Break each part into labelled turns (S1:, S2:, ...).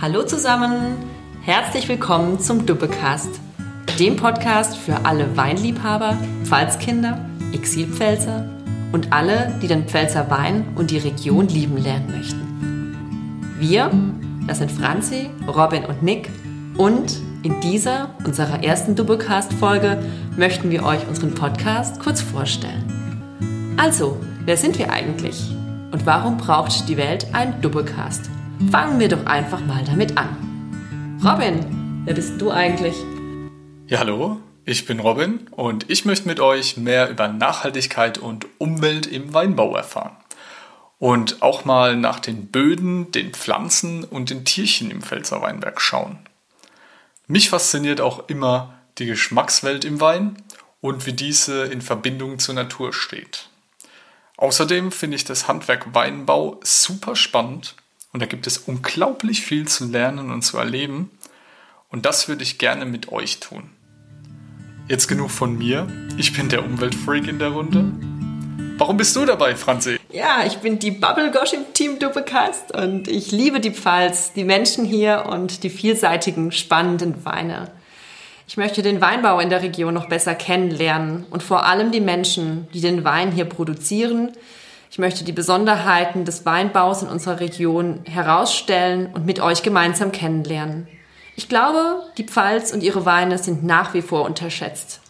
S1: Hallo zusammen, herzlich willkommen zum Duppecast, dem Podcast für alle Weinliebhaber, Pfalzkinder, Exilpfälzer und alle, die den Pfälzer Wein und die Region lieben lernen möchten. Wir, das sind Franzi, Robin und Nick und in dieser, unserer ersten Doublecast-Folge, möchten wir euch unseren Podcast kurz vorstellen. Also, wer sind wir eigentlich? Und warum braucht die Welt einen Doublecast? Fangen wir doch einfach mal damit an. Robin, wer bist du eigentlich?
S2: Ja, hallo, ich bin Robin und ich möchte mit euch mehr über Nachhaltigkeit und Umwelt im Weinbau erfahren. Und auch mal nach den Böden, den Pflanzen und den Tierchen im Pfälzer Weinberg schauen. Mich fasziniert auch immer die Geschmackswelt im Wein und wie diese in Verbindung zur Natur steht. Außerdem finde ich das Handwerk Weinbau super spannend und da gibt es unglaublich viel zu lernen und zu erleben. Und das würde ich gerne mit euch tun. Jetzt genug von mir. Ich bin der Umweltfreak in der Runde. Warum bist du dabei, Franzi?
S1: Ja, ich bin die Bubblegosh im Team Duppecast und ich liebe die Pfalz, die Menschen hier und die vielseitigen, spannenden Weine. Ich möchte den Weinbau in der Region noch besser kennenlernen und vor allem die Menschen, die den Wein hier produzieren, ich möchte die Besonderheiten des Weinbaus in unserer Region herausstellen und mit euch gemeinsam kennenlernen. Ich glaube, die Pfalz und ihre Weine sind nach wie vor unterschätzt.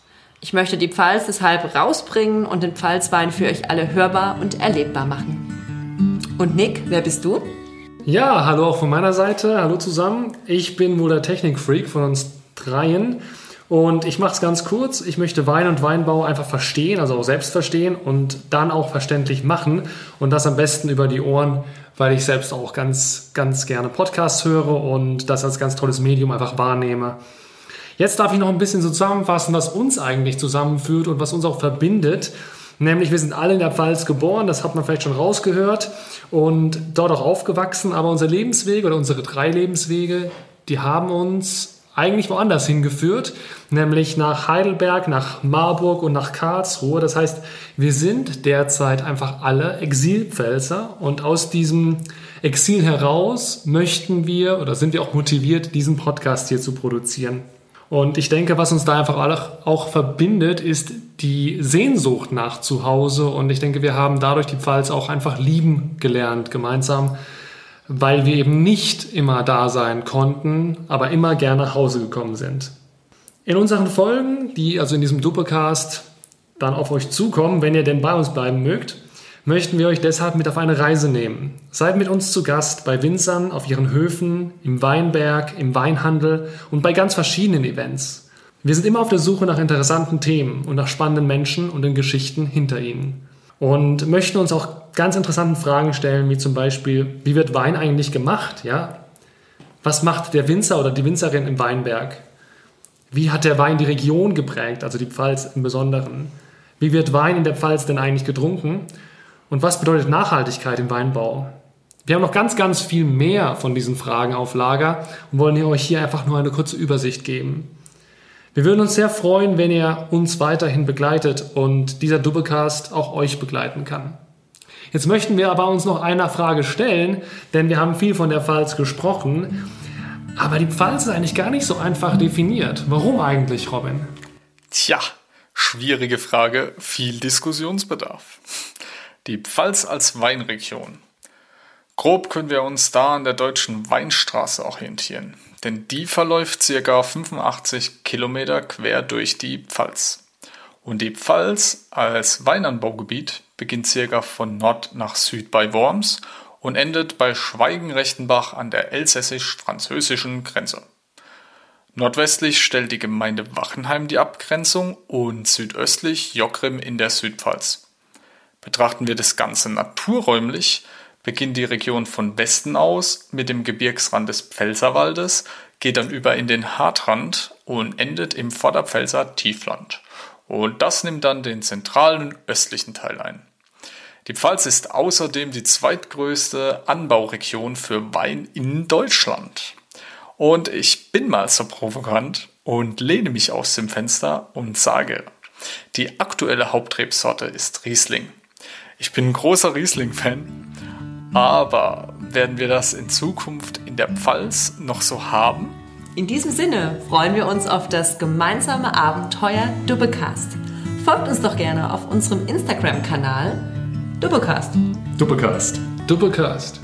S1: Ich möchte die Pfalz deshalb rausbringen und den Pfalzwein für euch alle hörbar und erlebbar machen. Und Nick, wer bist du?
S3: Ja, hallo auch von meiner Seite. Hallo zusammen. Ich bin wohl der Technikfreak von uns dreien. Und ich mache es ganz kurz. Ich möchte Wein und Weinbau einfach verstehen, also auch selbst verstehen und dann auch verständlich machen. Und das am besten über die Ohren, weil ich selbst auch ganz, ganz gerne Podcasts höre und das als ganz tolles Medium einfach wahrnehme. Jetzt darf ich noch ein bisschen so zusammenfassen, was uns eigentlich zusammenführt und was uns auch verbindet. Nämlich, wir sind alle in der Pfalz geboren, das hat man vielleicht schon rausgehört, und dort auch aufgewachsen. Aber unsere Lebenswege oder unsere drei Lebenswege, die haben uns eigentlich woanders hingeführt, nämlich nach Heidelberg, nach Marburg und nach Karlsruhe. Das heißt, wir sind derzeit einfach alle Exilpfälzer und aus diesem Exil heraus möchten wir oder sind wir auch motiviert, diesen Podcast hier zu produzieren. Und ich denke, was uns da einfach auch verbindet, ist die Sehnsucht nach Zuhause. Und ich denke, wir haben dadurch die Pfalz auch einfach lieben gelernt gemeinsam weil wir eben nicht immer da sein konnten, aber immer gerne nach Hause gekommen sind. In unseren Folgen, die also in diesem Doppelcast dann auf euch zukommen, wenn ihr denn bei uns bleiben mögt, möchten wir euch deshalb mit auf eine Reise nehmen. Seid mit uns zu Gast bei Winzern, auf ihren Höfen, im Weinberg, im Weinhandel und bei ganz verschiedenen Events. Wir sind immer auf der Suche nach interessanten Themen und nach spannenden Menschen und den Geschichten hinter ihnen und möchten uns auch ganz interessanten Fragen stellen, wie zum Beispiel, wie wird Wein eigentlich gemacht? Ja? Was macht der Winzer oder die Winzerin im Weinberg? Wie hat der Wein die Region geprägt, also die Pfalz im Besonderen? Wie wird Wein in der Pfalz denn eigentlich getrunken? Und was bedeutet Nachhaltigkeit im Weinbau? Wir haben noch ganz, ganz viel mehr von diesen Fragen auf Lager und wollen euch hier einfach nur eine kurze Übersicht geben. Wir würden uns sehr freuen, wenn ihr uns weiterhin begleitet und dieser Doublecast auch euch begleiten kann. Jetzt möchten wir aber uns noch einer Frage stellen, denn wir haben viel von der Pfalz gesprochen. Aber die Pfalz ist eigentlich gar nicht so einfach definiert. Warum eigentlich, Robin?
S2: Tja, schwierige Frage, viel Diskussionsbedarf. Die Pfalz als Weinregion. Grob können wir uns da an der deutschen Weinstraße orientieren denn die verläuft ca. 85 Kilometer quer durch die Pfalz. Und die Pfalz als Weinanbaugebiet beginnt ca. von Nord nach Süd bei Worms und endet bei Schweigen-Rechtenbach an der elsässisch-französischen Grenze. Nordwestlich stellt die Gemeinde Wachenheim die Abgrenzung und südöstlich Jockrim in der Südpfalz. Betrachten wir das Ganze naturräumlich, beginnt die Region von Westen aus mit dem Gebirgsrand des Pfälzerwaldes, geht dann über in den Hartrand und endet im Vorderpfälzer Tiefland. Und das nimmt dann den zentralen östlichen Teil ein. Die Pfalz ist außerdem die zweitgrößte Anbauregion für Wein in Deutschland. Und ich bin mal so provokant und lehne mich aus dem Fenster und sage, die aktuelle Hauptrebsorte ist Riesling. Ich bin ein großer Riesling-Fan Aber werden wir das in Zukunft in der Pfalz noch so haben?
S1: In diesem Sinne freuen wir uns auf das gemeinsame Abenteuer Dubbecast. Folgt uns doch gerne auf unserem Instagram-Kanal Dubbecast.
S3: Dubbecast. Dubbecast.